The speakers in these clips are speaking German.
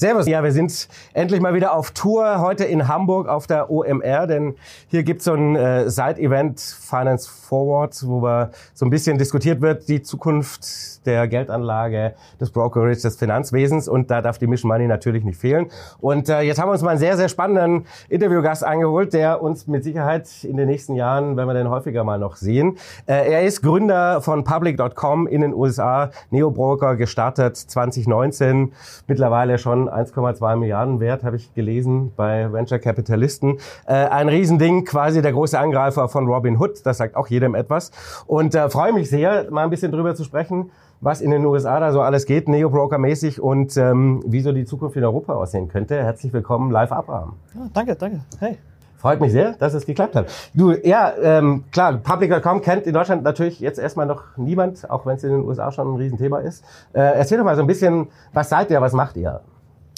Servus. Ja, wir sind endlich mal wieder auf Tour heute in Hamburg auf der OMR, denn hier gibt's so ein äh, Side-Event Finance Forward, wo wir so ein bisschen diskutiert wird, die Zukunft der Geldanlage, des Brokerage, des Finanzwesens und da darf die Mission Money natürlich nicht fehlen. Und äh, jetzt haben wir uns mal einen sehr, sehr spannenden Interviewgast angeholt, der uns mit Sicherheit in den nächsten Jahren, wenn wir den häufiger mal noch sehen. Äh, er ist Gründer von Public.com in den USA, Neobroker, gestartet 2019, mittlerweile schon 1,2 Milliarden wert, habe ich gelesen bei Venture Capitalisten. Äh, ein Riesending, quasi der große Angreifer von Robin Hood, das sagt auch jedem etwas. Und äh, freue mich sehr, mal ein bisschen drüber zu sprechen, was in den USA da so alles geht, Neo-Broker-mäßig und ähm, wie so die Zukunft in Europa aussehen könnte. Herzlich willkommen, live Abraham. Ja, danke, danke. Hey. Freut mich sehr, dass es geklappt hat. Du, ja, ähm, klar, Public.com kennt in Deutschland natürlich jetzt erstmal noch niemand, auch wenn es in den USA schon ein Riesenthema ist. Äh, erzähl doch mal so ein bisschen, was seid ihr, was macht ihr?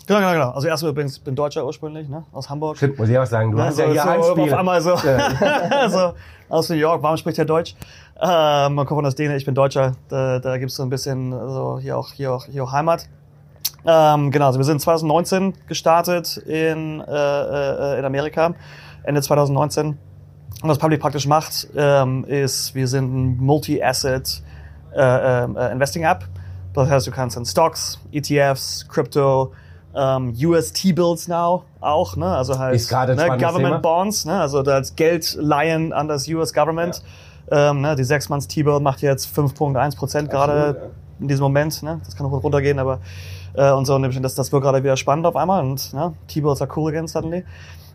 Genau, genau, genau. Also erstmal übrigens, ich bin Deutscher ursprünglich, ne? aus Hamburg. Stimmt, muss ich auch sagen. Du Ja, hast so, ja hier so, ein Spiel. Auf einmal so, so aus New York, warum spricht er Deutsch? Ähm, man kommt von das Däne, ich bin Deutscher. Da, da gibt's so ein bisschen also hier auch hier auch hier auch Heimat. Ähm, genau, also wir sind 2019 gestartet in, äh, äh, in Amerika, Ende 2019. Und was Public praktisch macht, ähm, ist, wir sind ein Multi-Asset äh, äh, Investing App. Das heißt, du kannst in Stocks, ETFs, Crypto, ähm, US T-Bills now auch, ne? Also halt ne, Government Thema. Bonds, ne? Also das Geld leihen an das US Government. Ähm, ne? Die sechs months T-Bill macht jetzt 5,1 Prozent gerade in diesem Moment, ne? Das kann noch runtergehen, aber äh, und so, und das, das wird gerade wieder spannend auf einmal und ne? T-Bills are cool again suddenly.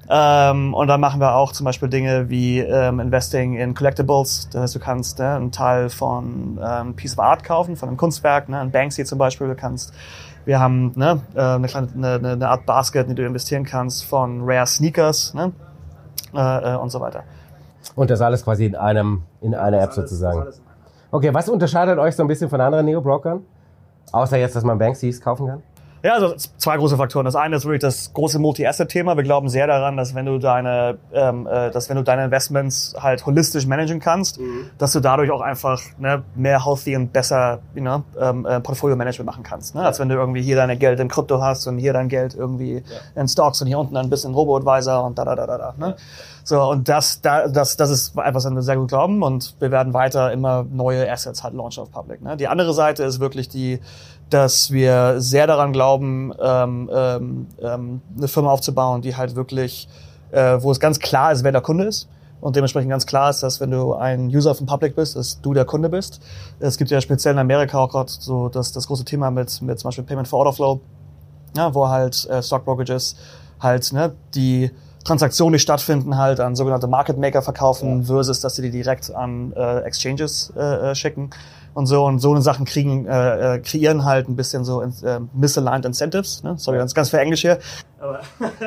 Ähm, und dann machen wir auch zum Beispiel Dinge wie ähm, Investing in Collectibles. Das heißt, du kannst ne, einen Teil von ähm, Piece of Art kaufen, von einem Kunstwerk, ne, ein Banksy zum Beispiel. Du kannst, wir haben ne, äh, eine, kleine, eine, eine Art Basket, in die du investieren kannst von Rare Sneakers ne, äh, äh, und so weiter. Und das alles quasi in einem, in einer App sozusagen. Okay, was unterscheidet euch so ein bisschen von anderen Neo-Brokern? Außer jetzt, dass man Banksys kaufen kann? Ja, also zwei große Faktoren. Das eine ist wirklich das große Multi-Asset-Thema. Wir glauben sehr daran, dass wenn du deine, ähm, äh, dass wenn du deine Investments halt holistisch managen kannst, dass du dadurch auch einfach ne, mehr healthy und besser you know, ähm, äh, Portfolio-Management machen kannst. Ne? Als wenn du irgendwie hier deine Geld in Krypto hast und hier dein Geld irgendwie in Stocks und hier unten ein bisschen Robo-Advisor und da da da da da. Ne? So und das, da, das, das ist etwas, an das wir sehr gut glauben und wir werden weiter immer neue Assets halt launchen auf Public. Ne? Die andere Seite ist wirklich die, dass wir sehr daran glauben, ähm, ähm, ähm, eine Firma aufzubauen, die halt wirklich, äh, wo es ganz klar ist, wer der Kunde ist. Und dementsprechend ganz klar ist, dass wenn du ein User von Public bist, dass du der Kunde bist. Es gibt ja speziell in Amerika auch gerade so das, das große Thema mit, mit zum Beispiel Payment for Order Flow, ja, wo halt äh, Stockbrokerages halt ne, die Transaktionen, die stattfinden, halt an sogenannte Market Maker verkaufen, versus dass sie die direkt an äh, Exchanges äh, äh, schicken und so und so eine Sachen kriegen äh, äh, kreieren halt ein bisschen so äh, misaligned incentives. Ne? Sorry, ganz ganz für Englisch hier.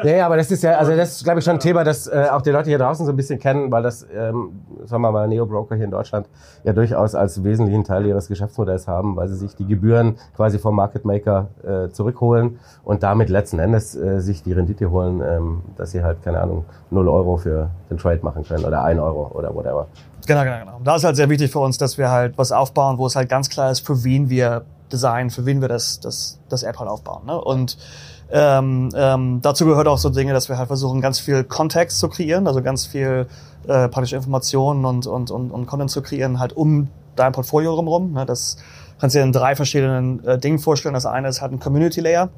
Ja, ja, aber das ist ja, also das ist, glaube ich, schon ein Thema, das äh, auch die Leute hier draußen so ein bisschen kennen, weil das, ähm, sagen wir mal, Neo-Broker hier in Deutschland ja durchaus als wesentlichen Teil ihres Geschäftsmodells haben, weil sie sich die Gebühren quasi vom Market Maker äh, zurückholen und damit letzten Endes äh, sich die Rendite holen, ähm, dass sie halt, keine Ahnung, 0 Euro für den Trade machen können oder 1 Euro oder whatever. Genau, genau, genau. Und Da ist halt sehr wichtig für uns, dass wir halt was aufbauen, wo es halt ganz klar ist, für wen wir designen, für wen wir das, das, das App halt aufbauen. Ne? Und ähm, ähm, dazu gehört auch so Dinge, dass wir halt versuchen, ganz viel Kontext zu kreieren, also ganz viel äh, praktische Informationen und, und, und, und Content zu kreieren, halt um dein Portfolio rumrum. Ne? Das kannst du dir in drei verschiedenen äh, Dingen vorstellen. Das eine ist halt ein Community Layer.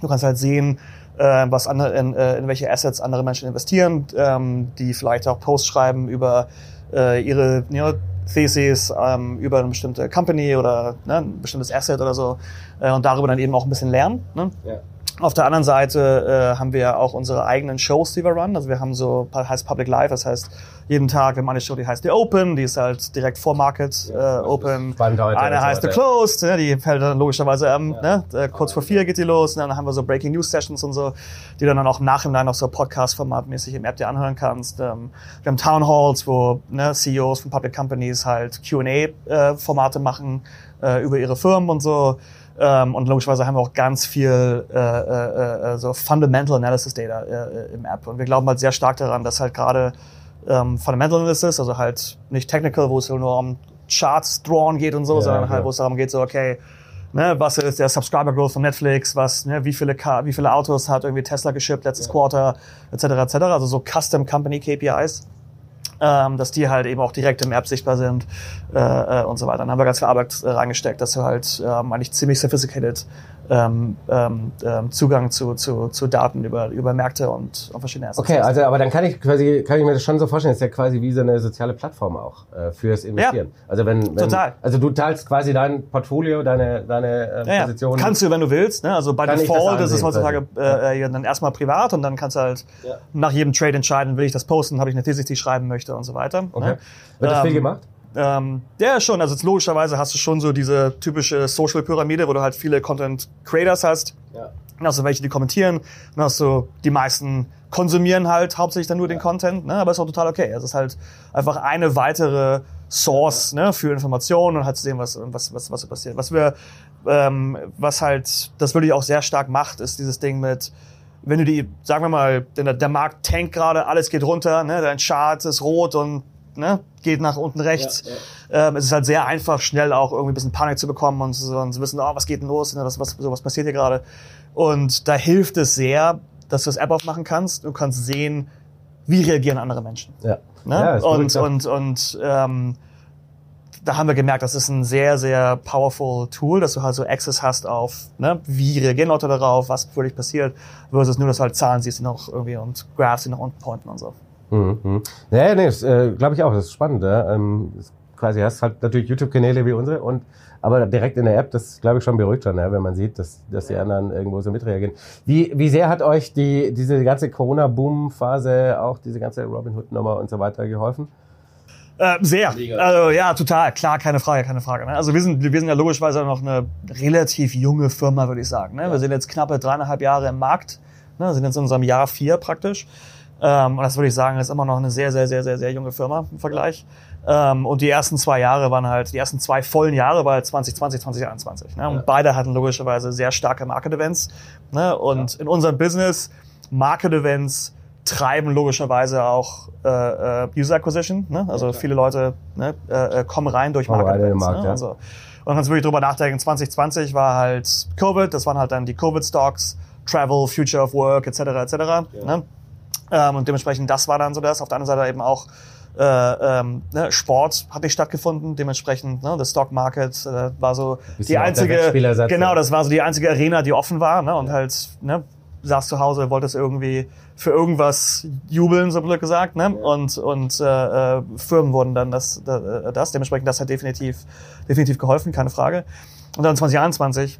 Du kannst halt sehen, äh, was andere, in, äh, in welche Assets andere Menschen investieren, ähm, die vielleicht auch Posts schreiben über äh, ihre you know, Theses ähm, über eine bestimmte Company oder ne, ein bestimmtes Asset oder so äh, und darüber dann eben auch ein bisschen lernen. Ne? Ja. Auf der anderen Seite äh, haben wir auch unsere eigenen Shows, die wir run. Also wir haben so, heißt Public Live, das heißt jeden Tag, wir haben eine Show, die heißt The Open, die ist halt direkt vor Market äh, Open. Eine und so heißt The weiter. Closed, ne, die fällt dann logischerweise ähm, ne, äh, kurz vor vier geht die los. Und dann haben wir so Breaking News Sessions und so, die du dann auch im Nachhinein noch so Podcast-Format-mäßig im App dir anhören kannst. Ähm, wir haben Town Halls, wo ne, CEOs von Public Companies halt Q&A-Formate machen äh, über ihre Firmen und so. Ähm, und logischerweise haben wir auch ganz viel äh, äh, äh, so Fundamental Analysis Data äh, im App. Und wir glauben halt sehr stark daran, dass halt gerade ähm, Fundamental Analysis, also halt nicht Technical, wo es nur um Charts drawn geht und so, Ja, sondern ja. halt, wo es darum geht, so, okay, Ne, was ist der Subscriber Growth von Netflix? Was, ne, wie viele, Car wie viele Autos hat irgendwie Tesla geschippt letztes Quarter, etc. etc. Also so Custom Company KPIs ähm, dass die halt eben auch direkt im App sichtbar sind äh, äh, und so weiter. Dann haben wir ganz viel Arbeit äh, reingesteckt, dass wir halt ähm, eigentlich ziemlich sophisticated ähm, ähm, ähm, Zugang zu, zu, zu Daten über, über Märkte und, und verschiedene Assets. Okay, also aber dann kann ich quasi kann ich mir das schon so vorstellen, das ist ja quasi wie so eine soziale Plattform auch äh, fürs Investieren. Ja, also wenn, wenn total. also du teilst quasi dein Portfolio, deine deine äh, ja, Position. Kannst du, wenn du willst. Ne? Also bei Default das ist es heutzutage äh, äh, dann erstmal privat und dann kannst du halt ja. nach jedem Trade entscheiden, will ich das posten, habe ich eine Thesis, die ich schreiben möchte und so weiter. Okay. Ne? Wird das viel ähm, gemacht? Ähm, ja, schon. Also logischerweise hast du schon so diese typische Social-Pyramide, wo du halt viele Content-Creators hast. Ja. Dann hast du welche, die kommentieren. Dann hast du die meisten konsumieren halt hauptsächlich dann nur ja. den Content. Ne? Aber ist auch total okay. Es ist halt einfach eine weitere Source ne, für Informationen und halt zu sehen, was, was, was, was so passiert. Was wir, ähm, was halt das wirklich auch sehr stark macht, ist dieses Ding mit, wenn du die, sagen wir mal, der, der Markt tankt gerade, alles geht runter, ne, dein Chart ist rot und ne, geht nach unten rechts. Ja, ja. Ähm, es ist halt sehr einfach, schnell auch irgendwie ein bisschen Panik zu bekommen und, so, und zu wissen, oh, was geht denn los, ne, was, was, so, was passiert hier gerade. Und da hilft es sehr, dass du das App aufmachen kannst. Du kannst sehen, wie reagieren andere Menschen. Ja. Ne? ja und, und, und ähm, da haben wir gemerkt, das ist ein sehr, sehr powerful Tool, dass du halt so Access hast auf, ne, wie reagieren Leute darauf, was wirklich passiert, versus nur, dass du halt Zahlen siehst, die noch irgendwie und Graphs, die noch unten pointen und so. Mhm. Ja, nee, äh, glaube ich auch. Das ist spannend. Ja? Ähm, quasi hast halt natürlich YouTube-Kanäle wie unsere und aber direkt in der App, das glaube ich schon beruhigt schon, ja, wenn man sieht, dass, dass die anderen irgendwo so mitreagieren. Wie, wie sehr hat euch die, diese ganze Corona-Boom-Phase, auch diese ganze Robin-Hood-Nummer und so weiter geholfen? Äh, sehr. Also ja, total. Klar, keine Frage, keine Frage. Ne? Also wir sind, wir sind ja logischerweise noch eine relativ junge Firma, würde ich sagen. Ne? Wir sind jetzt knappe dreieinhalb Jahre im Markt. Ne? sind jetzt in unserem Jahr vier praktisch. Ähm, und das würde ich sagen, ist immer noch eine sehr, sehr, sehr, sehr, sehr junge Firma im Vergleich. Ähm, und die ersten zwei Jahre waren halt, die ersten zwei vollen Jahre war halt 2020, 2021. Ne? Und ja. beide hatten logischerweise sehr starke Market-Events. Ne? Und ja. in unserem Business, Market-Events treiben logischerweise auch äh, äh, User Acquisition. Ne? Also ja, viele Leute ne, äh, äh kommen rein durch Market-Events. Markt, ne? also, und wenn wir wirklich drüber nachdenken, 2020 war halt Covid, das waren halt dann die Covid-Stocks, Travel, Future of Work, etc., etc. Ne? Ähm, und dementsprechend, das war dann so das. Auf der anderen Seite eben auch äh, ähm, ne, Sport hat nicht stattgefunden, dementsprechend ne, der Stock Market äh, war so die einzige, genau, das war so die einzige Arena, die offen war, ne, und ja. halt ne, saß zu Hause, wollte es irgendwie für irgendwas jubeln, so blöd gesagt, ne, ja. und und äh, äh, Firmen wurden dann das, äh, das, dementsprechend das hat definitiv definitiv geholfen, keine Frage. Und dann 2021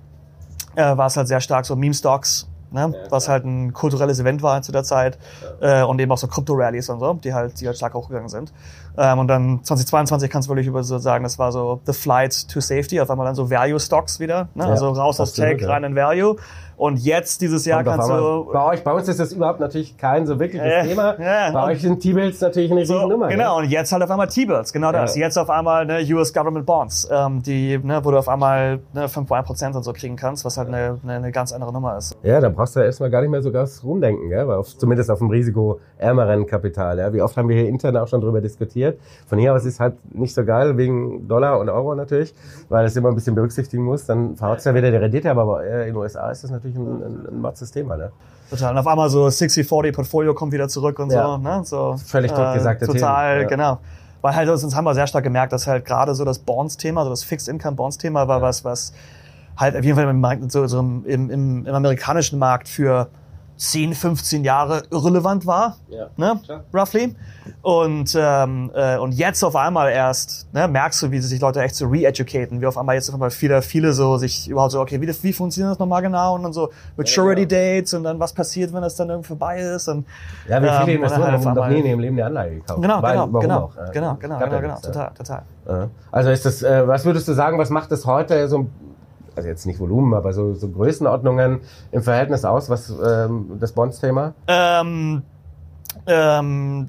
äh, war es halt sehr stark so Meme Stocks ne? Ja, was halt ein kulturelles Event war zu der Zeit äh, und eben auch so Krypto-Rallies und so, die halt, die halt stark hochgegangen sind. Ähm, und dann 2022 kannst du wirklich über so sagen, das war so the flight to safety, auf einmal dann so Value Stocks wieder, ne? Ja, also raus aus Tech, ja. rein in Value. Und jetzt dieses Jahr kannst du. Bei euch, bei uns ist das überhaupt natürlich kein so wirkliches äh, Thema. Ja, bei euch sind T-Bills natürlich eine so, Nummer. Genau, und jetzt halt auf einmal T-Bills, genau das. Jetzt auf einmal ne, US Government Bonds, ähm, die, ne, wo du auf einmal ne, 5,1% und so kriegen kannst, was halt eine, eine, eine ganz andere Nummer ist. Ja, da brauchst du ja erstmal gar nicht mehr so ganz rumdenken, gell? Auf, zumindest auf dem risikoärmeren Kapital. Ja? Wie oft haben wir hier intern auch schon drüber diskutiert. Von hier aus ist halt nicht so geil, wegen Dollar und Euro natürlich, weil es immer ein bisschen berücksichtigen muss. Dann verhaut ja wieder die Rendite, aber in den USA ist das natürlich ein, ein, ein Matzes Thema. Ne? Total. Und auf einmal so 60-40 Portfolio kommt wieder zurück und ja. so. Ne? so Völlig äh, totgesagte Total, ja. genau. Weil halt, uns haben wir sehr stark gemerkt, dass halt gerade so das Bonds-Thema, so das Fixed-Income-Bonds-Thema war was, was halt auf jeden Fall im, so, so im, im, im amerikanischen Markt für 10, 15 Jahre irrelevant war, ja, ne? Klar. roughly. Und, ähm, äh, und jetzt auf einmal erst ne, merkst du, wie sich Leute echt so re-educaten, wie auf einmal jetzt auf einmal viele, viele so sich überhaupt so, okay, wie, wie funktioniert das nochmal genau? Und dann so Maturity ja, ja. Dates und dann was passiert, wenn das dann irgendwie vorbei ist. Und, ja, wie viele ähm, Investoren halt haben noch nie in ihrem Leben die Anlage gekauft. Genau, Weil, genau, genau, auch, genau, genau, genau, genau, total, total. Also ist das, äh, was würdest du sagen, was macht das heute so also jetzt nicht Volumen, aber so, so Größenordnungen im Verhältnis aus, was ähm, das Bonds-Thema? Ähm, ähm,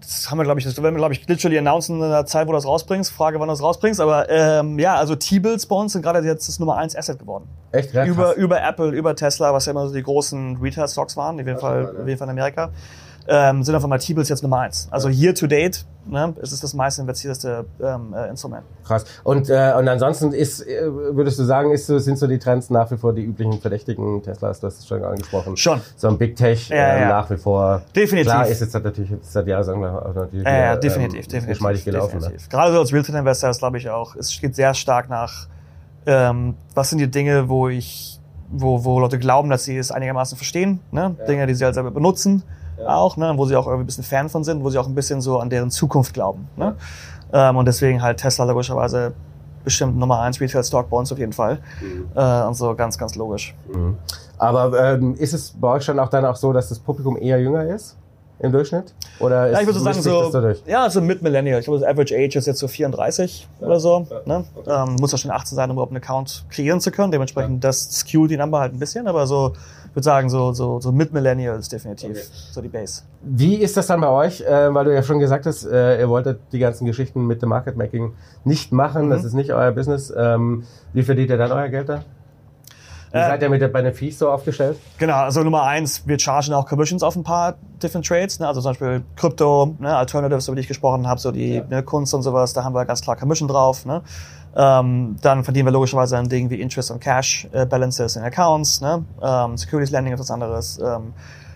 das haben wir, glaube ich, das werden wir, glaube ich, literally announcen in der Zeit, wo du das rausbringst. Frage, wann du das rausbringst. Aber ähm, ja, also T-Bills uns sind gerade jetzt das Nummer eins Asset geworden. Echt? Ja, über, über Apple, über Tesla, was ja immer so die großen Retail-Stocks waren, auf jeden, Fall, auf jeden Fall in Amerika. Ähm, sind einfach mal T-Bills jetzt Nummer eins. Also year to date ne, ist es das meist investierteste ähm, äh, Instrument. Krass. Und, äh, und ansonsten ist, äh, würdest du sagen, ist sind so die Trends nach wie vor die üblichen verdächtigen Teslas, du hast es schon angesprochen. Schon. So ein Big Tech Ja, ähm, ja. nach wie vor. Definitiv. Klar ist jetzt natürlich seit Jahren auch natürlich Ja, ja, wieder, definitiv, ähm, definitiv. geschmeidig gelaufen. Ne? definitiv. Gerade so als Real Estate Investor ist, glaube ich, auch, es geht sehr stark nach, ähm, was sind die Dinge, wo ich, wo, wo Leute glauben, dass sie es einigermaßen verstehen, ne? Dinge, die sie halt selber benutzen, auch, ne? wo sie auch irgendwie ein bisschen Fan von sind, wo sie auch ein bisschen so an deren Zukunft glauben. Ne? Ähm, und deswegen halt Tesla logischerweise bestimmt Nummer eins Retail Stock bei uns auf jeden Fall. Äh, und so ganz, ganz logisch. Mhm. Aber ähm, ist es bei euch schon auch dann auch so, dass das Publikum eher jünger ist im Durchschnitt? Oder ist, Ja, ich würde so sagen, so, ja, so Mid-Millennial. Ich glaube, das Average Age ist jetzt so 34 oder so. Ne? Ähm, muss ja schon 18 sein, um überhaupt einen Account kreieren zu können. Dementsprechend, das skewt die Number halt ein bisschen, aber so, würde sagen, so, so, so Mid-Millennial ist definitiv so die Base. Wie ist das dann bei euch? Äh, weil du ja schon gesagt hast, äh, ihr wolltet die ganzen Geschichten mit dem Market Making nicht machen. Mhm. Das ist nicht euer Business. Ähm, wie verdient ihr dann euer Geld da? Wie Äh, seid ihr mit der, bei den Fees so aufgestellt? Genau, also Nummer eins, wir chargen auch Commissions auf ein paar different Trades, ne? also zum Beispiel Krypto, ne? Alternatives, über die ich gesprochen habe, so die ne, Kunst und sowas, da haben wir ganz klar Commission drauf. Ne? Ähm, dann verdienen wir logischerweise an Dingen wie Interest und Cash äh, Balances in Accounts, ne? ähm, Securities Lending ist was anderes. Ähm,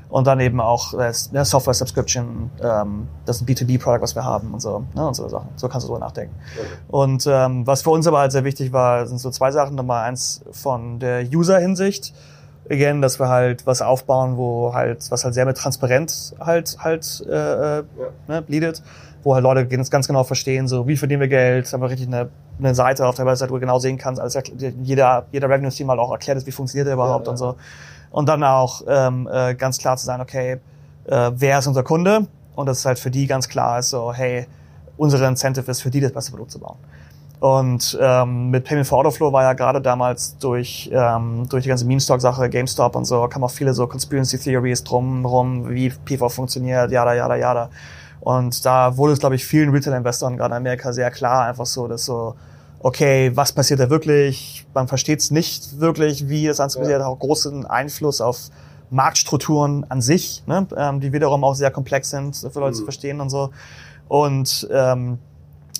und dann eben auch äh, ne, Software Subscription, ähm, das ist ein B2B-Product, was wir haben und so, ne, und so Sachen. So kannst du drüber nachdenken. Und ähm, was für uns aber halt sehr wichtig war, sind so zwei Sachen. Nummer eins von der User-Hinsicht. Again, dass wir halt was aufbauen, wo halt, was halt sehr mit Transparenz halt, halt, äh, äh, ne, bleedet. Wo halt Leute ganz ganz genau verstehen, so, wie verdienen wir Geld, haben wir richtig eine, eine Seite auf der Website, wo du genau sehen kannst, alles erkl- jeder, jeder Revenue-Stream halt auch erklärt ist, wie funktioniert der überhaupt ja. und so. Und dann auch ähm, äh, ganz klar zu sein, okay, äh, wer ist unser Kunde? Und das ist halt für die ganz klar ist so, hey, unsere Incentive ist für die das beste Produkt zu bauen. Und ähm, mit Payment for Order Flow war ja gerade damals durch, ähm, durch die ganze Meme-Stock-Sache, GameStop und so, kamen auch viele so Conspiracy Theories drumherum, wie PV funktioniert, jada, jada, jada. Und da wurde es, glaube ich, vielen Retail-Investoren gerade in Amerika sehr klar, einfach so, dass so, okay, was passiert da wirklich? Man versteht es nicht wirklich, wie das Ganze passiert, hat auch großen Einfluss auf Marktstrukturen an sich, ne? ähm, die wiederum auch sehr komplex sind für Leute zu verstehen und so. Und ähm,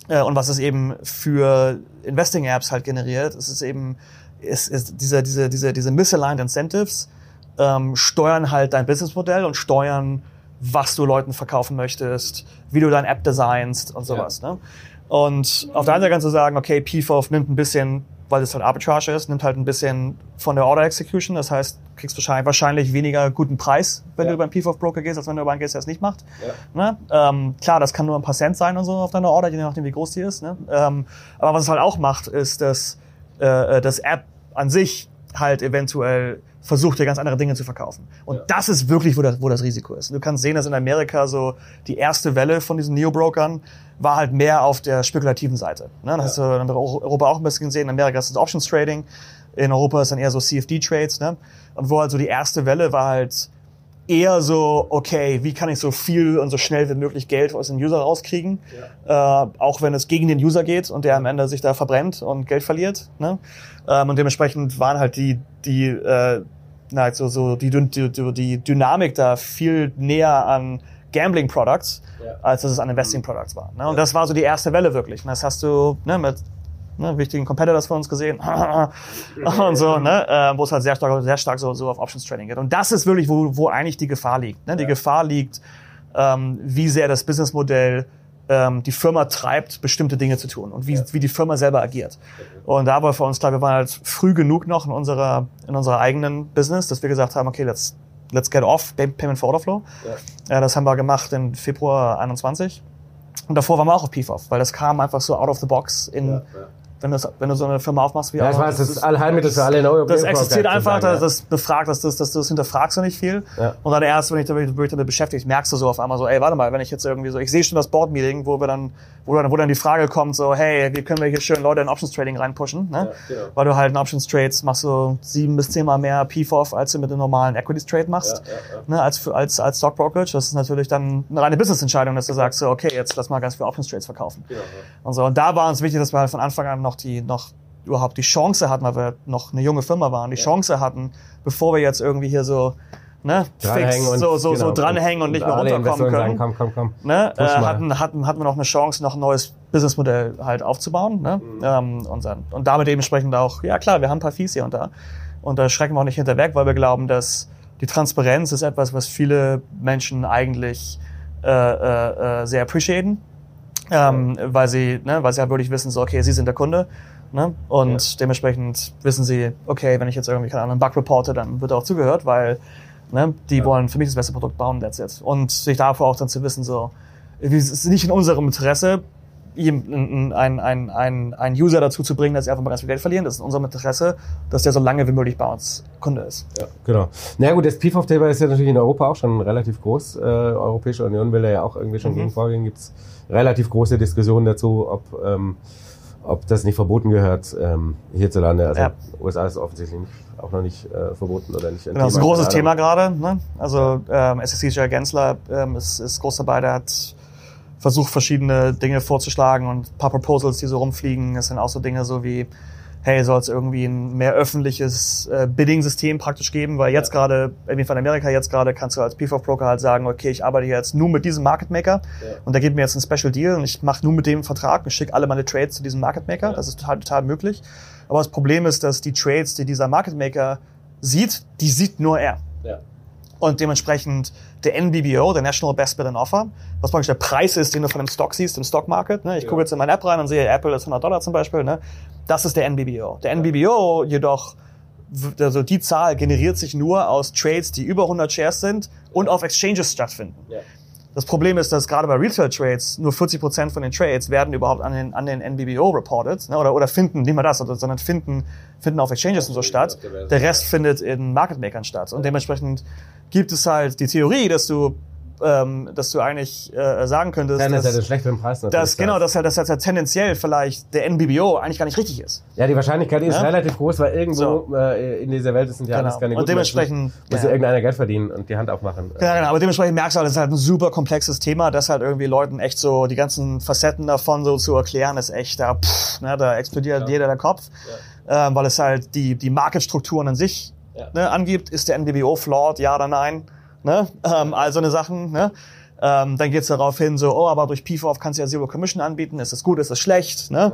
äh, und was es eben für Investing-Apps halt generiert, es ist eben, ist, ist diese, diese, diese, diese misaligned Incentives ähm, steuern halt dein Businessmodell und steuern, was du Leuten verkaufen möchtest, wie du dein App designst und sowas. Ne? Und auf der einen Seite kannst du sagen, okay, PFOF nimmt ein bisschen, weil es halt Arbitrage ist, nimmt halt ein bisschen von der Order Execution. Das heißt, du kriegst wahrscheinlich, wahrscheinlich weniger guten Preis, wenn Ja. du über einen PFOF Broker gehst, als wenn du über einen gehst, der es nicht macht. Ne? Ähm, klar, das kann nur ein paar Cent sein und so auf deiner Order, je nachdem, wie groß die ist. Ne? Ähm, aber was es halt auch macht, ist, dass äh, das App an sich halt eventuell versucht, dir ganz andere Dinge zu verkaufen. Und das ist wirklich, wo das, wo das Risiko ist. Du kannst sehen, dass in Amerika so die erste Welle von diesen Neo-Brokern war halt mehr auf der spekulativen Seite. Ne? Das hast du in Europa auch ein bisschen gesehen. In Amerika ist es Options Trading. In Europa ist dann eher so CFD-Trades. Ne? Und wo halt so die erste Welle war halt eher so, okay, wie kann ich so viel und so schnell wie möglich Geld aus dem User rauskriegen, äh, auch wenn es gegen den User geht und der am Ende sich da verbrennt und Geld verliert. Ne? Ähm, und dementsprechend waren halt die, die, äh, na, so, so die, die, die, Dynamik da viel näher an Gambling Products, als dass es an Investing Products war. Ne? Und das war so die erste Welle wirklich. Und das hast du ne, mit ne, wichtigen Competitors von uns gesehen und so, ne, äh, wo es halt sehr stark, sehr stark so, so auf Options Trading geht. Und das ist wirklich, wo, wo eigentlich die Gefahr liegt. Ne? Die Gefahr liegt, ähm, wie sehr das Businessmodell ähm, die Firma treibt, bestimmte Dinge zu tun und wie, wie die Firma selber agiert. Und da war für uns klar, wir waren halt früh genug noch in unserer, in unserer eigenen Business, dass wir gesagt haben, okay, let's, let's get off Payment for Order Flow. Ja. das haben wir gemacht im Februar 21. Und davor waren wir auch auf PFOF, weil das kam einfach so out of the box in, wenn, du, wenn du so eine Firma aufmachst wie Ja, ich auch- weiß, das ist Allheilmittel für alle neue das existiert einfach, sozusagen, das, das befragt, dass, das, du das hinterfragst du nicht viel. Ja. Und dann erst, wenn ich damit, damit beschäftigt, merkst du so auf einmal so, ey, warte mal, wenn ich jetzt irgendwie so, ich sehe schon das Board-Meeting, wo wir dann, wo dann, wo dann die Frage kommt, so, hey, wie können wir hier schön Leute in Options Trading reinpushen, ne? genau. Weil du halt in Options Trades machst du sieben bis zehnmal mehr PFOF, als du mit einem normalen Equities Trade machst, Ne, als, für, als, als Stock Brokerage. Das ist natürlich dann eine reine Business-Entscheidung, dass du sagst, so, okay, jetzt lass mal ganz viele Options Trades verkaufen. Und so. Und da war uns wichtig, dass wir halt von Anfang an noch die, noch überhaupt die Chance hatten, weil wir noch eine junge Firma waren, die Chance hatten, bevor wir jetzt irgendwie hier so ne, fix, und, so, so, so genau, dranhängen und, nicht mehr runterkommen können. Sagen, komm, komm, komm. ne, äh, hatten, hatten, hatten wir noch eine Chance, noch ein neues Businessmodell halt aufzubauen. Ne? Mhm. Ähm, und, dann, und damit dementsprechend auch, ja klar, wir haben ein paar Fees hier und da. Und da schrecken wir auch nicht hinterweg, weil wir glauben, dass die Transparenz ist etwas, was viele Menschen eigentlich äh, äh, äh, sehr appreciaten. Ähm, weil sie, ne, weil sie halt wirklich wissen, so, okay, sie sind der Kunde. Ne? Und dementsprechend wissen sie, okay, wenn ich jetzt irgendwie keine Ahnung, einen Bug reporte, dann wird auch zugehört, weil ne, die wollen für mich das beste Produkt bauen, that's it. Und sich davor auch dann zu wissen, so, es ist nicht in unserem Interesse, einen ein, ein, ein User dazu zu bringen, dass sie einfach mal ganz viel Geld verlieren. Das ist in unserem Interesse, dass der so lange wie möglich bei uns Kunde ist. Ja, genau. Na gut, das PFOF-Thema ist ja natürlich in Europa auch schon relativ groß. Äh, Europäische Union will da ja auch irgendwie schon Mhm. gegen vorgehen. Gibt es relativ große Diskussionen dazu, ob, ähm, ob das nicht verboten gehört ähm, hierzulande. Also Ja. USA ist offensichtlich nicht, auch noch nicht äh, verboten oder nicht. Genau, das ist ein großes Thema gerade. Ne? Also ähm, SSC Jay Gensler ähm, ist, ist groß dabei, der hat versucht, verschiedene Dinge vorzuschlagen und ein paar Proposals, die so rumfliegen. Das sind auch so Dinge so wie, hey, soll es irgendwie ein mehr öffentliches äh, Bidding-System praktisch geben, weil jetzt gerade, irgendwie von Amerika jetzt gerade, kannst du als PFOF-Broker halt sagen, okay, ich arbeite jetzt nur mit diesem Market Maker und der gibt mir jetzt einen Special Deal und ich mache nur mit dem einen Vertrag und schicke alle meine Trades zu diesem Market Maker. Das ist total, total möglich. Aber das Problem ist, dass die Trades, die dieser Market Maker sieht, die sieht nur er. Und dementsprechend der NBBO, der National Best Bid and Offer, was praktisch der Preis ist, den du von dem Stock siehst, im Stock Market. Ne? Ich Ja. gucke jetzt in meine App rein und sehe, Apple ist 100 Dollar zum Beispiel. Ne? Das ist der NBBO. Der NBBO jedoch, also die Zahl generiert sich nur aus Trades, die über 100 Shares sind und auf Exchanges stattfinden. Ja. Das Problem ist, dass gerade bei Retail Trades nur 40 Prozent von den Trades werden überhaupt an den, an den NBBO reported ne, oder, oder finden, nicht mal das, sondern finden, finden auf Exchanges und so statt. Der Rest findet in Market Makern statt. Und dementsprechend gibt es halt die Theorie, dass du, ähm, dass du eigentlich äh, sagen könntest, ist ja dass, den schlechteren Preis natürlich. dass genau, dass halt, dass halt tendenziell vielleicht der NBBO eigentlich gar nicht richtig ist. Ja, die Wahrscheinlichkeit ist Ja? relativ groß, weil irgendwo So. äh, in dieser Welt sind ja alles Genau. keine Und dementsprechend- Menschen. Muss ja. ja irgendeiner Geld verdienen und die Hand aufmachen. Ja, genau, aber dementsprechend merkst du halt, das ist halt ein super komplexes Thema, das halt irgendwie Leuten echt so die ganzen Facetten davon so zu erklären, ist echt, da, pff, ne, da explodiert jeder der Kopf, ähm, weil es halt die, die Marketstrukturen an sich Ja. ne, angibt. Ist der NBBO flawed, ja oder nein? Ne? Ähm, all so eine Sachen. Ne? Ähm, dann geht's darauf hin, so, oh, aber durch PFOF kannst du ja Zero Commission anbieten, ist das gut, ist das schlecht? Ne?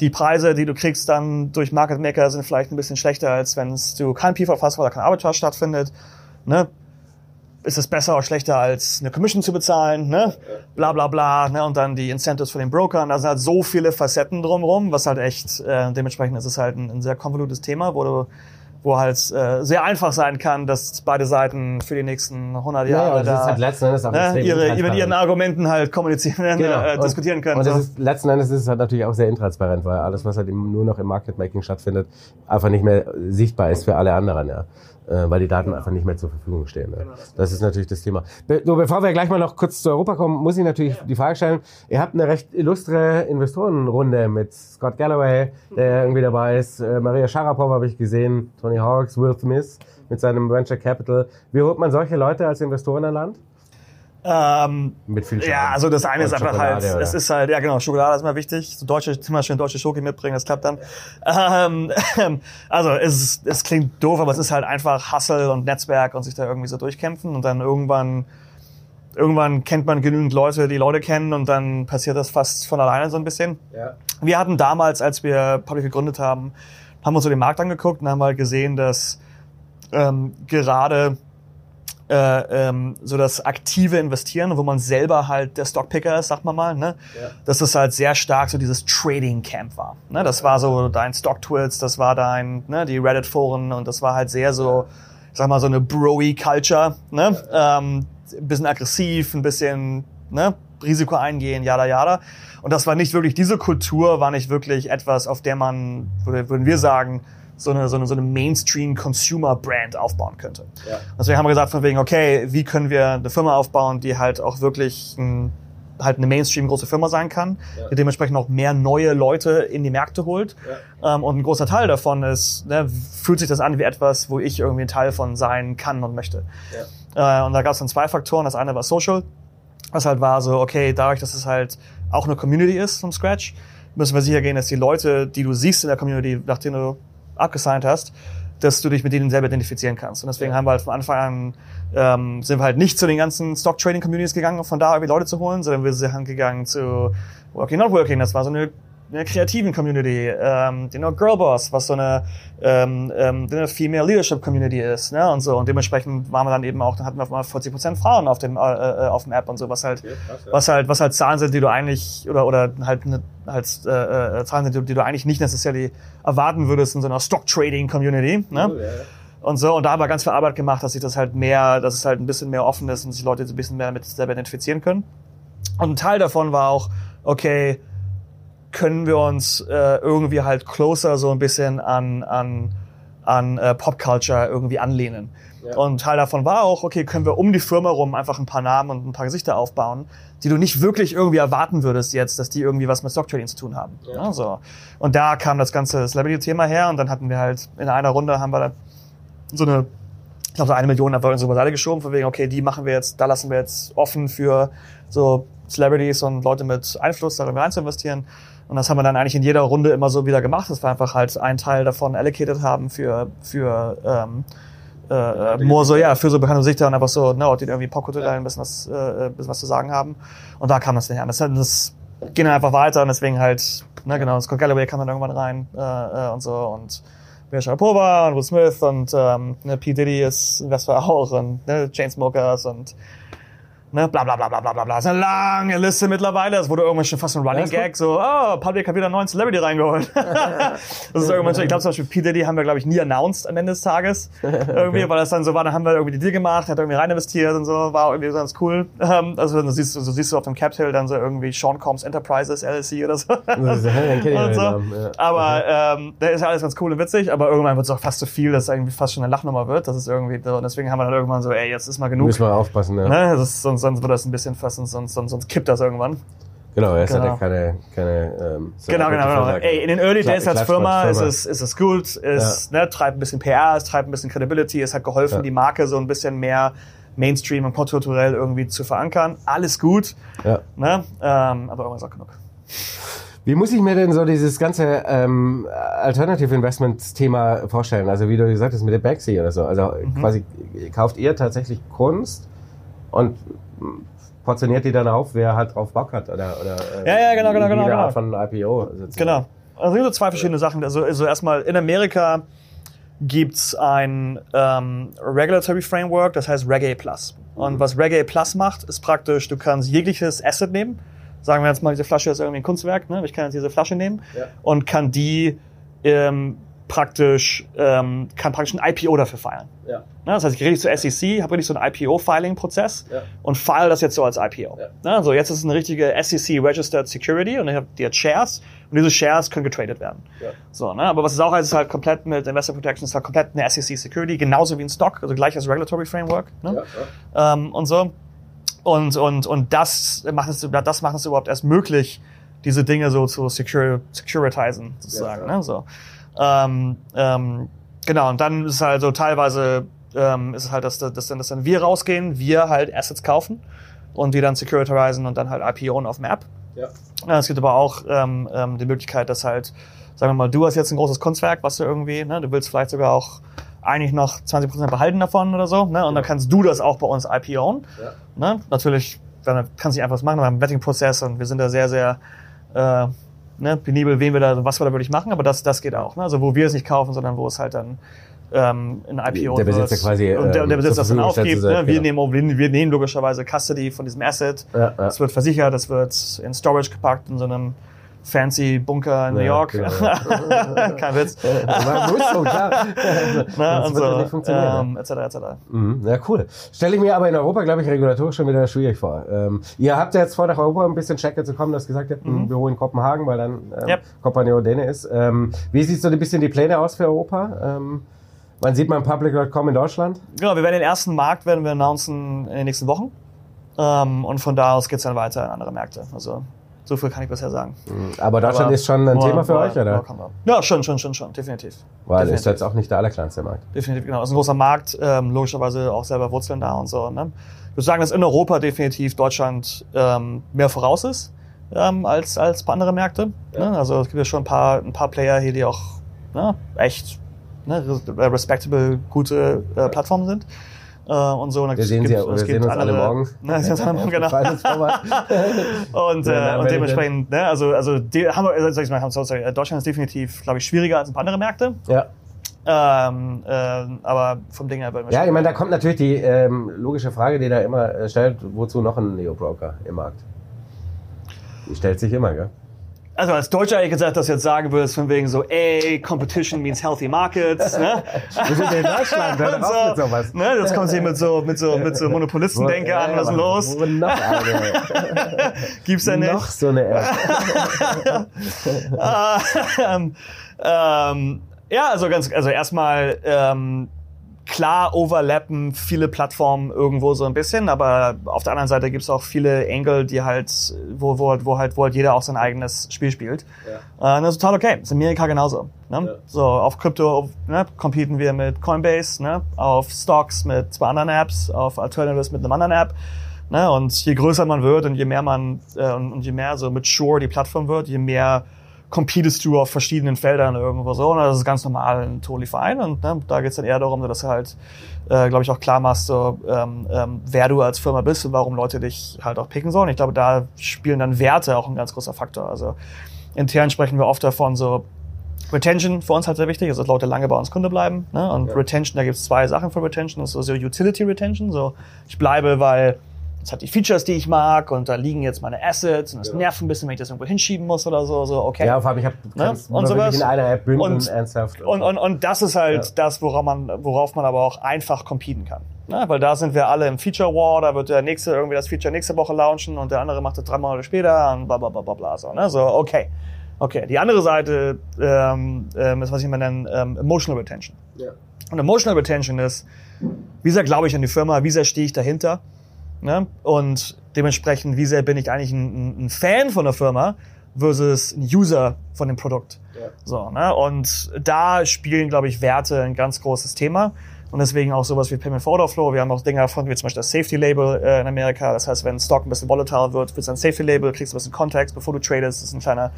Die Preise, die du kriegst dann durch Market Maker sind vielleicht ein bisschen schlechter, als wenn du kein PFOF hast, weil da kein Arbitrage stattfindet. Ne? ist es besser oder schlechter als eine Commission zu bezahlen, ne? Bla bla bla, ne? Und dann die Incentives von den Brokern. Da sind halt so viele Facetten drumherum, was halt echt, äh, dementsprechend ist es halt ein, ein sehr konvolutes Thema, wo du wo halt äh, sehr einfach sein kann, dass beide Seiten für die nächsten 100 Ja, Jahre ja, ist da halt letzten Endes auch ne, ihre, mit intransparent. ihren Argumenten halt kommunizieren, Genau. äh, Und- diskutieren können. Und das so. ist, letzten Endes ist es halt natürlich auch sehr intransparent, weil alles, was halt im, nur noch im Market Making stattfindet, einfach nicht mehr sichtbar ist für alle anderen, ja. Äh, weil die Daten einfach nicht mehr zur Verfügung stehen. Ja. Das ist natürlich das Thema. Be so, bevor wir gleich mal noch kurz zu Europa kommen, muss ich natürlich die Frage stellen, ihr habt eine recht illustre Investorenrunde mit Scott Galloway, der irgendwie dabei ist, äh, Maria Sharapova habe ich gesehen, Tony Hawks, Will Smith mit seinem Venture Capital. Wie holt man solche Leute als Investoren an Land? Ähm, Mit viel ja, Charme. also das eine ist einfach halt, Schokolade, es oder? ist halt, ja genau, Schokolade ist immer wichtig. So deutsche, immer schön deutsche Schoki mitbringen, das klappt dann. Ähm, also es, es klingt doof, aber es ist halt einfach Hustle und Netzwerk und sich da irgendwie so durchkämpfen und dann irgendwann, irgendwann kennt man genügend Leute, die Leute kennen und dann passiert das fast von alleine so ein bisschen. Ja. Wir hatten damals, als wir Public gegründet haben, haben uns so den Markt angeguckt und haben halt gesehen, dass ähm, gerade äh, ähm, so das aktive Investieren, wo man selber halt der Stockpicker ist, sagt man mal, ne? Ja. dass das halt sehr stark so dieses Trading Camp war. Ne? Das war so dein Stock Twits, das war dein, ne, die Reddit Foren und das war halt sehr so, ich sag mal so eine Broy Culture, ne? Ähm, ein bisschen aggressiv, ein bisschen ne, Risiko eingehen, jada jada. Und das war nicht wirklich, diese Kultur war nicht wirklich etwas, auf der man, würde- würden wir sagen, so eine, so eine, so eine Mainstream-Consumer-Brand aufbauen könnte. Ja. Deswegen haben wir gesagt von wegen, okay, wie können wir eine Firma aufbauen, die halt auch wirklich ein, halt eine Mainstream-große Firma sein kann, Ja. die dementsprechend auch mehr neue Leute in die Märkte holt. Ähm, und ein großer Teil davon ist, ne, fühlt sich das an wie etwas, wo ich irgendwie ein Teil von sein kann und möchte. Äh, und da gab es dann zwei Faktoren. Das eine war Social. Was halt war so, okay, dadurch, dass es halt auch eine Community ist vom Scratch, müssen wir sicher gehen, dass die Leute, die du siehst in der Community, nachdem du abgesigned hast, dass du dich mit denen selber identifizieren kannst. Und deswegen haben wir halt von Anfang an ähm, sind wir halt nicht zu den ganzen Stock Trading Communities gegangen, um von da irgendwie Leute zu holen, sondern wir sind gegangen zu Working Not Working. Das war so eine eine kreativen Community, ähm, you know, Girlboss, was so eine, ähm, ähm, eine Female Leadership Community ist, ne, und so. Und dementsprechend waren wir dann eben auch, dann hatten wir mal 40 Prozent Frauen auf dem, äh, äh, auf dem App und so, was halt, ja, krass, ja. was halt, was halt Zahlen sind, die du eigentlich, oder, oder halt, ne, halt, äh, äh, Zahlen sind, die, die du eigentlich nicht necessarily erwarten würdest in so einer Stock Trading Community, ne. Oh, ja, und so, und da haben wir ganz viel Arbeit gemacht, dass sich das halt mehr, dass es halt ein bisschen mehr offen ist und sich Leute ein bisschen mehr mit selber identifizieren können. Und ein Teil davon war auch, okay, können wir uns äh, irgendwie halt closer so ein bisschen an, an, an äh, Popculture irgendwie anlehnen. Ja. Und Teil davon war auch, okay, können wir um die Firma rum einfach ein paar Namen und ein paar Gesichter aufbauen, die du nicht wirklich irgendwie erwarten würdest jetzt, dass die irgendwie was mit Stocktrading zu tun haben. Ja. ja so. Und da kam das ganze Celebrity-Thema her und dann hatten wir halt in einer Runde haben wir so eine, ich glaube so eine Million auf unsere Seite geschoben, von wegen, okay, die machen wir jetzt, da lassen wir jetzt offen für so Celebrities und Leute mit Einfluss darin rein zu investieren. Und das haben wir dann eigentlich in jeder Runde immer so wieder gemacht, dass wir einfach halt einen Teil davon allocated haben für, für ähm, äh, more so, ja, für so bekannte Gesichter und einfach so, ne, die irgendwie popkulturell ja. ein bisschen was, äh, ein bisschen was zu sagen haben. Und da kam das her. Das, das ging dann einfach weiter und deswegen halt, ne, genau, Scott Galloway kam dann irgendwann rein äh, äh, und so und Mia Sharapova und Will Smith und ähm, ne, P. Diddy ist Investor auch und ne, Chainsmokers und Ne, bla bla bla bla bla bla bla. Das ist eine lange Liste mittlerweile. Das wurde irgendwann schon fast ein Running Gag. So, oh, Public hat wieder einen neuen Celebrity reingeholt. das ist irgendwann schon, ich glaube zum Beispiel P. Diddy haben wir, glaube ich, nie announced am Ende des Tages. Irgendwie, okay. weil das dann so war, dann haben wir irgendwie die Deal gemacht, hat irgendwie rein investiert und so, war irgendwie ganz cool. Ähm, also du siehst, so siehst du auf dem Cap Hill dann so irgendwie Sean Combs Enterprises LLC oder so. und so. Aber ähm, der ist ja alles ganz cool und witzig, aber irgendwann wird es auch fast zu so viel, dass es irgendwie fast schon eine Lachnummer wird. Das ist irgendwie so, und deswegen haben wir dann irgendwann so, ey, jetzt ist mal genug. Müssen wir aufpassen, ne? ne? Das ist, sonst, sonst wird das ein bisschen fast, sonst, sonst, sonst kippt das irgendwann. Genau, er genau. hat ja keine, keine ähm, so Genau, genau, genau. Ey, in den Early Days als Firma, ist es, ist es gut, ist, ja. ne, treibt ein bisschen PR, es treibt ein bisschen Credibility, es hat geholfen, ja. die Marke so ein bisschen mehr Mainstream und kulturell irgendwie zu verankern. Alles gut. Ja. Ne? Ähm, aber irgendwann ist auch genug. Wie muss ich mir denn so dieses ganze ähm, Alternative Investments Thema vorstellen? Also wie du gesagt hast mit der Banksy oder so. Also mhm. quasi kauft ihr tatsächlich Kunst und portioniert die dann auf, wer halt drauf Bock hat oder, oder äh, ja, ja, genau, genau, genau, genau. Art von IPO. Sozusagen. Genau. Also es sind so zwei verschiedene Sachen. Also, also erstmal in Amerika gibt's ein ähm, Regulatory Framework, das heißt Reggae Plus. Und was Reggae Plus macht, ist praktisch, du kannst jegliches Asset nehmen. Sagen wir jetzt mal, diese Flasche ist irgendwie ein Kunstwerk, ne? ich kann jetzt diese Flasche nehmen ja. und kann die ähm, praktisch, ähm, kann praktisch ein IPO dafür feilen. Ja. Ne, das heißt, ich rede zur SEC, habe richtig so einen IPO-Filing-Prozess ja. und file das jetzt so als IPO. Ja. Ne, also jetzt ist es eine richtige SEC-Registered Security und ich habe die Shares und diese Shares können getradet werden. Ja. So, ne? Aber was es auch heißt, ist halt komplett mit Investor Protection, ist halt komplett eine SEC-Security, genauso wie ein Stock, also gleich als Regulatory Framework. Ne? Ja, ähm, und so. Und, und, und das macht es, das macht es überhaupt erst möglich, diese Dinge so zu secure, securitizen, sozusagen. ne? so. Ähm, ähm, genau, und dann ist es halt so teilweise ähm, ist es halt, dass, dass, dann, dass dann wir rausgehen, wir halt Assets kaufen und die dann securitizen und dann halt IPOen auf dem App. Ja. Es gibt aber auch ähm, ähm, die Möglichkeit, dass halt, sagen wir mal, du hast jetzt ein großes Kunstwerk, was du irgendwie, ne, du willst vielleicht sogar auch eigentlich noch 20% behalten davon oder so, ne? Und ja. dann kannst du das auch bei uns IPOen. Ja. Ne? Natürlich, dann kannst du nicht einfach was machen, wir haben einen Betting-Prozess und wir sind da sehr, sehr äh, ne, penibel, wen wir da, was wir da wirklich machen, aber das, das geht auch. Ne? Also wo wir es nicht kaufen, sondern wo es halt dann ähm, ein IPO der Besitzer wird. quasi und der, der ähm, Besitzer das dann aufgibt. Ne? Wir, genau. nehmen, wir nehmen logischerweise Custody von diesem Asset. Ja, ja. wird versichert, das wird in Storage gepackt in so einem fancy Bunker in New York. Genau, ja. Kein Witz. muss so, klar. Na, und so, nicht funktionieren. Ähm, etc. etc. Mhm. Ja, cool. Stelle ich mir aber in Europa, glaube ich, regulatorisch schon wieder schwierig vor. Ähm, ihr habt ja jetzt vor, nach Europa ein bisschen checker zu kommen, dass gesagt habt, ein mhm. Büro in Kopenhagen, weil dann ähm, yep. Compagnie Däne ist. Ähm, wie sieht so ein bisschen die Pläne aus für Europa? Ähm, Wann sieht man Public.com in Deutschland? Genau, wir werden den ersten Markt werden wir announcen in den nächsten Wochen. Ähm, und von da aus geht's dann weiter in andere Märkte. Also so viel kann ich bisher sagen. Mhm. Aber Deutschland Aber ist schon ein Thema für euch, oder? Ja, schon, schon, schon, schon, definitiv. Weil definitiv. ist jetzt auch nicht der allerkleinste Markt. Definitiv, genau. ist ein großer Markt, ähm, logischerweise auch selber Wurzeln da und so. Ne? Ich würde sagen, dass in Europa definitiv Deutschland ähm, mehr voraus ist ähm, als, als ein paar andere Märkte. Ja. Ne? Also es gibt ja schon ein paar, ein paar Player hier, die auch ne, echt ne, respectable, gute äh, Plattformen sind. Äh, und so. Und wir sehen, sie, wir sehen uns andere, alle morgen. Ne, sehen uns alle morgen, genau. und, äh, und dementsprechend, ne, also, also die, haben wir, äh, sag ich mal, äh, Deutschland ist definitiv, glaube ich, schwieriger als ein paar andere Märkte. Ja. Ähm, äh, aber vom Ding her Ja, ich meine, da kommt natürlich die ähm, logische Frage, die da immer stellt, wozu noch ein Neo-Broker im Markt? Die stellt sich immer, gell? Also als Deutscher hätte ich gesagt, dass du jetzt sagen würdest, von wegen so, ey, Competition means healthy markets, ne? Wir sind in Deutschland, hör doch so, mit sowas. Ne? Das kommt sich mit so, mit so, mit so Monopolistendenke an, was ist los? Wo noch eine? Gibt's da nicht? Noch so eine App. ähm, ähm, ja, also ganz, also erstmal, ähm, klar overlappen viele Plattformen irgendwo so ein bisschen, aber auf der anderen Seite gibt es auch viele Angle, die halt, wo, wo, wo halt, wo halt jeder auch sein eigenes Spiel spielt. Ja. Äh, das ist total okay. Das ist in Amerika genauso. Ne? Ja. So, auf Krypto ne, competen wir mit Coinbase, ne? auf Stocks mit zwei anderen Apps, auf Alternatives mit einem anderen App. Ne? Und je größer man wird und je mehr man äh, und je mehr so mature die Plattform wird, je mehr competest du auf verschiedenen Feldern irgendwo so. Und das ist ganz normal ein totally fine. Und ne, da geht's dann eher darum, dass du halt, äh, glaube ich, auch klar machst, so, ähm, ähm, wer du als Firma bist und warum Leute dich halt auch picken sollen. Ich glaube, da spielen dann Werte auch ein ganz großer Faktor. Also intern sprechen wir oft davon, so Retention für uns halt sehr wichtig, also dass Leute lange bei uns Kunde bleiben. Ne? Und ja. Retention, da gibt's zwei Sachen für Retention. Das ist so Utility Retention. So, ich bleibe, weil es hat die Features, die ich mag und da liegen jetzt meine Assets und es ja. nervt ein bisschen, wenn ich das irgendwo hinschieben muss oder so, so okay. Ja, vor allem ich habe ne? und sowas in einer App bündeln, und, ernsthaft. Und, und, und das ist halt ja. das, worauf man, worauf man aber auch einfach competen kann. Ne? Weil da sind wir alle im Feature War, da wird der nächste irgendwie das Feature nächste Woche launchen und der andere macht das drei Monate später und bla bla bla bla bla so, ne? so okay. Okay, die andere Seite ähm, ähm, ist, was ich mal nenne, ähm, Emotional Retention. Ja. Und Emotional Retention ist, wie sehr glaube ich an die Firma, wie sehr stehe ich dahinter Ne? Und dementsprechend, wie sehr bin ich eigentlich ein, ein Fan von der Firma versus ein User von dem Produkt. Ja. So, ne? Und da spielen, glaube ich, Werte ein ganz großes Thema. Und deswegen auch sowas wie Payment for Order Flow. Wir haben auch Dinge von, wie zum Beispiel das Safety Label äh, in Amerika. Das heißt, wenn ein Stock ein bisschen volatile wird, wird es ein Safety Label, kriegst du ein bisschen Kontext, bevor du tradest. Das ist ein kleiner,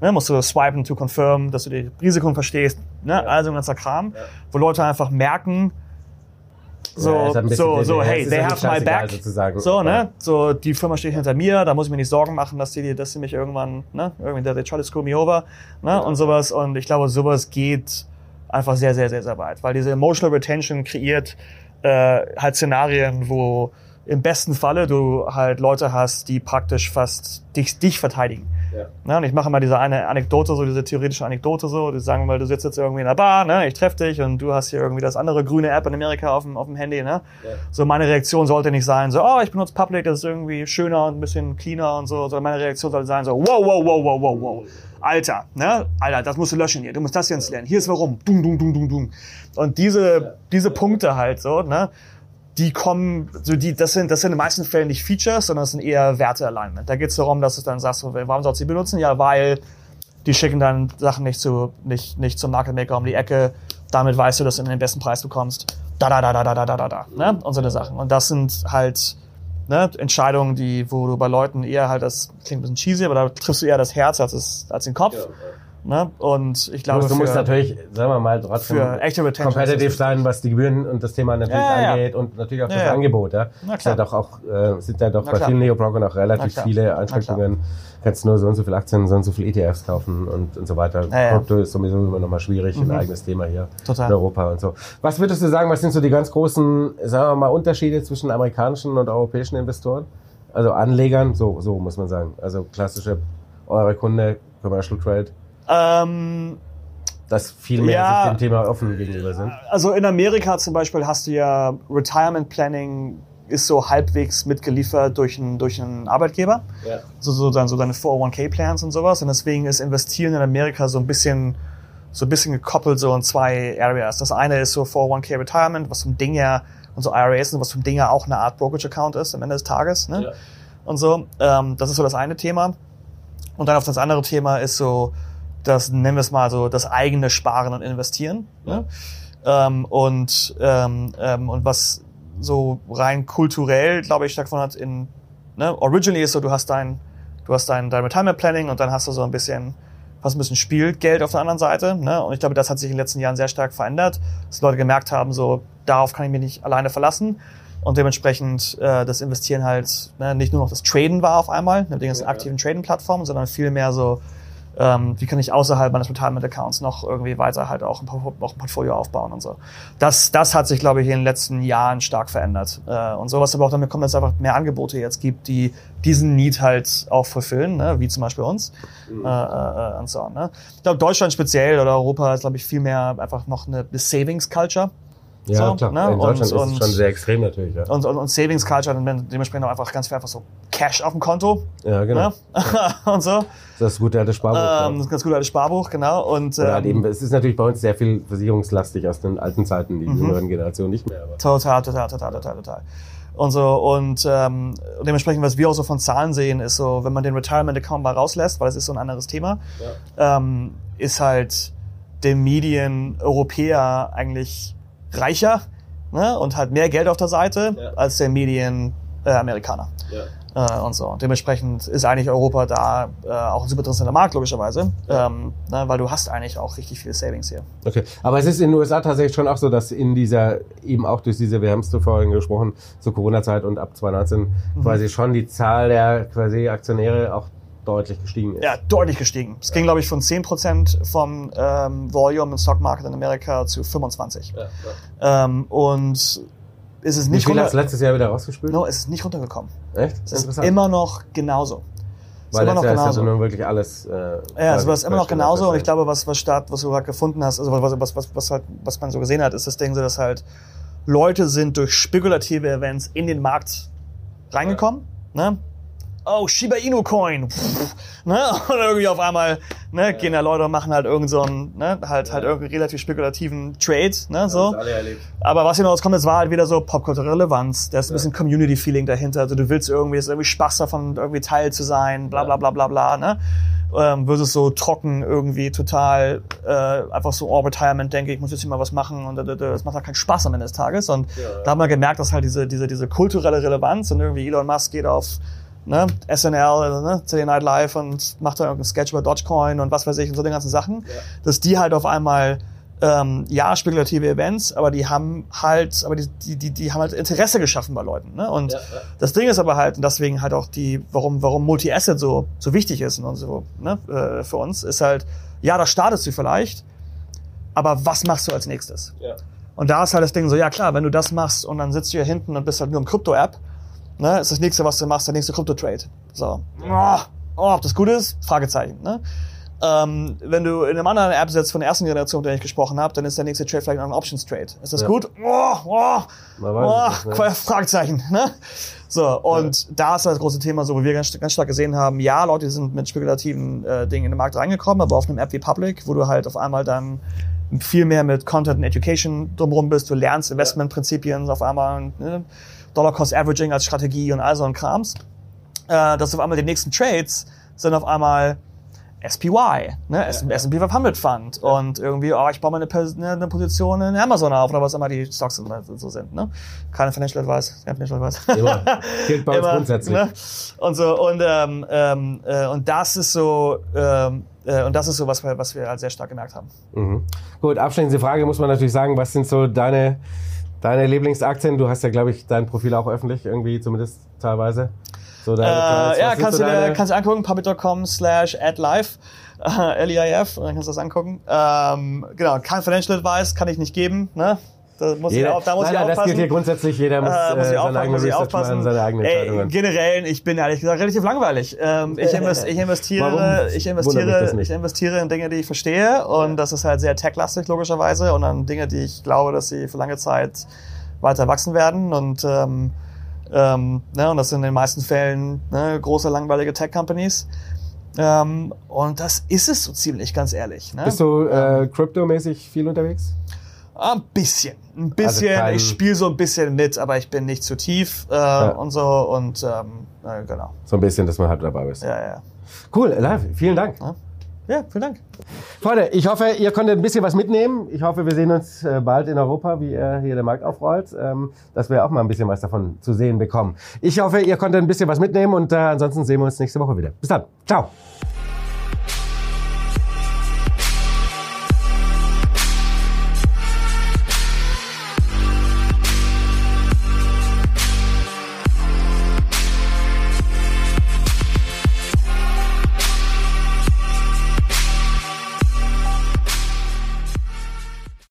ne, musst du swipen to confirm, dass du die Risiken verstehst. Ne? Ja. Also ein ganzer Kram, ja. wo Leute einfach merken, so, ja, so, so, hey, they have my back. Sozusagen. So, ne? So, die Firma steht hinter mir, da muss ich mir nicht Sorgen machen, dass die, dass sie mich irgendwann, ne? Irgendwie, they try to screw me over, ne? Ja. Und sowas. Und ich glaube, sowas geht einfach sehr, sehr, sehr, sehr weit. Weil diese Emotional Retention kreiert äh, halt Szenarien, wo im besten Falle du halt Leute hast, die praktisch fast dich, dich verteidigen. Ja. Ne, und ich mache mal diese eine Anekdote, so diese theoretische Anekdote so, die sagen mal, du sitzt jetzt irgendwie in der Bar, ne, ich treffe dich und du hast hier irgendwie das andere grüne App in Amerika auf dem, auf dem Handy, ne. Ja. So meine Reaktion sollte nicht sein, so, oh, ich benutze Public, das ist irgendwie schöner und ein bisschen cleaner und so, sondern meine Reaktion sollte sein, so, wow, wow, wow, wow, wow, wow. Alter, ne? Alter, das musst du löschen hier. Du musst das hier installieren. Hier ist warum. Dung, dung, dung, dung, dung. Und diese, diese Punkte halt so, ne? die kommen, so die, das sind, das sind in den meisten Fällen nicht Features, sondern das sind eher Wertealignment. Da geht es darum, dass du dann sagst, warum sollst du die benutzen? Ja, weil die schicken dann Sachen nicht zu, nicht, nicht zum Market Maker um die Ecke. Damit weißt du, dass du den besten Preis bekommst. Da, da, da, da, da, da, da, da, ne? Und so eine Sachen. Und das sind halt, ne, Entscheidungen, die, wo du bei Leuten eher halt das, klingt ein bisschen cheesy, aber da triffst du eher das Herz als, das, als den Kopf. Ja. Ne? Und ich glaube, du, du musst natürlich, sagen wir mal, trotzdem competitive sein, was die Gebühren und das Thema natürlich ja, angeht ja. und natürlich auch das Angebot. Ja? Na klar. Ist ja doch auch, äh, sind ja doch Na bei klar. vielen Neobrokern auch relativ viele Einschränkungen. Kannst nur so und so viel Aktien, so und so viel ETFs kaufen und, und so weiter. Krypto ist sowieso immer nochmal schwierig, mhm. ein eigenes Thema hier Total. in Europa und so. Was würdest du sagen, was sind so die ganz großen, sagen wir mal, Unterschiede zwischen amerikanischen und europäischen Investoren? Also Anlegern, so, so muss man sagen. Also klassische, eure Kunde, Commercial Trade. Ähm, dass viel mehr ja, sich dem Thema offen gegenüber sind. Also in Amerika zum Beispiel hast du ja Retirement Planning ist so halbwegs mitgeliefert durch einen, durch einen Arbeitgeber. Ja. So, so, dann, so deine 401k-Plans und sowas. Und deswegen ist Investieren in Amerika so ein bisschen, so ein bisschen gekoppelt so in zwei Areas. Das eine ist so 401k Retirement, was vom Ding ja, und so IRAs, was vom Ding ja auch eine Art Brokerage-Account ist am Ende des Tages. Ne? Ja. Und so. Ähm, das ist so das eine Thema. Und dann auf das andere Thema ist so, das nennen wir es mal so, das eigene Sparen und Investieren. Ja. Ne? Ähm, und, ähm, ähm, und was so rein kulturell, glaube ich, stattgefunden hat in, ne, originally ist so, du hast dein, du hast dein, dein Retirement Planning und dann hast du so ein bisschen hast ein bisschen Spielgeld auf der anderen Seite. Ne? Und ich glaube, das hat sich in den letzten Jahren sehr stark verändert, dass Leute gemerkt haben, so darauf kann ich mich nicht alleine verlassen. Und dementsprechend äh, das Investieren halt ne, nicht nur noch das Traden war auf einmal, ne, den ganzen aktiven Traden-Plattformen, sondern viel mehr so, ähm, wie kann ich außerhalb meines Retirement-Accounts noch irgendwie weiter halt auch ein, auch ein, Portfolio aufbauen und so. Das, das hat sich, glaube ich, in den letzten Jahren stark verändert. Äh, und sowas aber auch damit kommt, dass es einfach mehr Angebote jetzt gibt, die diesen Need halt auch verfüllen, ne? wie zum Beispiel uns mhm. äh, äh, und so. Ne? Ich glaube, Deutschland speziell oder Europa ist, glaube ich, viel mehr einfach noch eine, eine Savings-Culture. Ja, so, klar. Ne? In Deutschland und, ist es schon sehr extrem natürlich. Ja. Und, und, und Savings Culture und dementsprechend auch einfach ganz viel einfach so Cash auf dem Konto. Ja, genau. Ne? und so. Das ist das gute alte Sparbuch. Ähm, das ist ganz gute alte Sparbuch, genau. Und, ähm, halt eben, es ist natürlich bei uns sehr viel versicherungslastig aus den alten Zeiten, die mhm. jüngeren Generationen nicht mehr. Aber. Total, total, total, total, total. Und so, und ähm, dementsprechend, was wir auch so von Zahlen sehen, ist so, wenn man den Retirement-Account mal rauslässt, weil das ist so ein anderes Thema, ja. ähm, ist halt der Medien-Europäer eigentlich reicher ne? und hat mehr Geld auf der Seite ja. als der Medien-Amerikaner. Äh, ja. Äh, und so. Und dementsprechend ist eigentlich Europa da äh, auch ein super interessanter Markt, logischerweise, ja. ähm, ne? weil du hast eigentlich auch richtig viel Savings hier. Okay, aber es ist in den USA tatsächlich schon auch so, dass in dieser, eben auch durch diese, wir haben es vorhin gesprochen, zur Corona-Zeit und ab 2019 mhm. quasi schon die Zahl der quasi Aktionäre auch deutlich gestiegen ist. Ja, deutlich gestiegen. Es ging, glaube ich, von 10% vom ähm, Volume im Stock Market in Amerika zu 25. Ja, ja. Ähm, und ist es nicht Wie viel hat letztes Jahr wieder rausgespült? No, es ist nicht runtergekommen. Echt? Es ist immer noch genauso. Es Weil immer noch genauso. Ist ja nun wirklich alles. Äh, ja, es ist immer noch genauso. Und ich glaube, was was Start, was du gerade gefunden hast, also was was was was halt, was man so gesehen hat, ist das Ding so, dass halt Leute sind durch spekulative Events in den Markt reingekommen. Ja. Ne? Oh, Shiba Inu Coin. Pff, ne? Und irgendwie auf einmal ne, gehen da Leute und machen halt irgend so einen, ne, halt, halt irgendwie relativ spekulativen Trade, ne, so. Aber was hier noch rauskommt, es war halt wieder so popkulturelle Relevanz. Da ist ein bisschen Community-Feeling dahinter. Also du willst irgendwie, es ist irgendwie Spaß davon, irgendwie Teil zu sein, bla, bla, bla, bla, bla, ne. Ähm, versus so trocken irgendwie total äh, einfach so oh, Retirement denke ich muss jetzt hier mal was machen und das macht halt keinen Spaß am Ende des Tages und ja. da haben wir gemerkt dass halt diese diese diese kulturelle Relevanz und irgendwie Elon Musk geht auf ne, SNL, ne, Saturday Night Live und macht da irgendeinen Sketch über Dogecoin und was weiß ich und so die ganzen Sachen, ja. dass die halt auf einmal ähm, ja, spekulative Events, aber die haben halt, aber die, die, die, die haben halt Interesse geschaffen bei Leuten. Ne? Und ja, ja. das Ding ist aber halt, und deswegen halt auch die, warum, warum Multi-Asset so, so wichtig ist und so, ne, äh, für uns, ist halt, ja, da startest du vielleicht, aber was machst du als nächstes? Ja. Und da ist halt das Ding so, ja klar, wenn du das machst und dann sitzt du hier hinten und bist halt nur im Krypto-App, Ne? Ist das nächste, was du machst, der nächste Krypto-Trade. So. Oh, oh, ob das gut ist? Fragezeichen. Ne? Ähm, wenn du in einem anderen App sitzt von der ersten Generation, der ich gesprochen habe, dann ist der nächste Trade vielleicht ein Options Trade. Ist das ja. gut? Oh, oh, oh, nicht, ne? Fragezeichen. Ne? So, und ja. da ist das große Thema, so wie wir ganz, ganz stark gesehen haben, ja, Leute sind mit spekulativen äh, Dingen in den Markt reingekommen, aber auf einem App wie Public, wo du halt auf einmal dann viel mehr mit Content und Education drumherum bist, du lernst Investmentprinzipien auf einmal, ne? Dollar-Cost-Averaging als Strategie und all so ein Krams, äh, dass auf einmal die nächsten Trades sind auf einmal SPY, ne, S&P 500 Fund und irgendwie, oh, ich baue mal eine, ne, eine, Position in Amazon auf oder was immer die Stocks so sind, ne? Keine Financial Advice, kein Financial Advice. Immer. Gilt bei uns grundsätzlich. Ne? Und so, und, ähm, ähm, äh, und das ist so, ähm, äh, und das ist so, was wir, was wir halt sehr stark gemerkt haben. Mhm. Gut, abschließende Frage muss man natürlich sagen, was sind so deine Deine Lieblingsaktien, du hast ja, glaube ich, dein Profil auch öffentlich, irgendwie zumindest teilweise. So deine, äh, ja, kannst du, dir, kannst du angucken, puppet.com slash adlife, äh, L-I-I-F, dann kannst du das angucken. Ähm, genau, kein Financial Advice kann ich nicht geben, ne? Da muss jeder, ich, auch, da muss nein, ich aufpassen. Das gilt hier grundsätzlich. Jeder muss, äh, muss äh, seine eigene muss aufpassen. seine eigenen Entscheidungen. generell, ich bin ehrlich gesagt relativ langweilig. Ähm, ich, invest, ich investiere, ich investiere, ich investiere in Dinge, die ich verstehe und das ist halt sehr tech-lastig logischerweise und an Dinge, die ich glaube, dass sie für lange Zeit weiter wachsen werden und ähm, ähm, ne, und das sind in den meisten Fällen ne, große langweilige Tech-Companies. Ähm, und das ist es so ziemlich, ganz ehrlich. Ne? Bist du äh, crypto-mäßig viel unterwegs? Ein bisschen. Ein bisschen. Also ich spiele so ein bisschen mit, aber ich bin nicht zu tief äh, ja. und so. Und ähm, äh, genau. So ein bisschen, dass man halt dabei ist. Ja, ja. Cool, live. Vielen Dank. Ja. ja, vielen Dank. Freunde, ich hoffe, ihr konntet ein bisschen was mitnehmen. Ich hoffe, wir sehen uns äh, bald in Europa, wie er hier der Markt aufrollt, ähm, dass wir auch mal ein bisschen was davon zu sehen bekommen. Ich hoffe, ihr konntet ein bisschen was mitnehmen und äh, ansonsten sehen wir uns nächste Woche wieder. Bis dann. Ciao.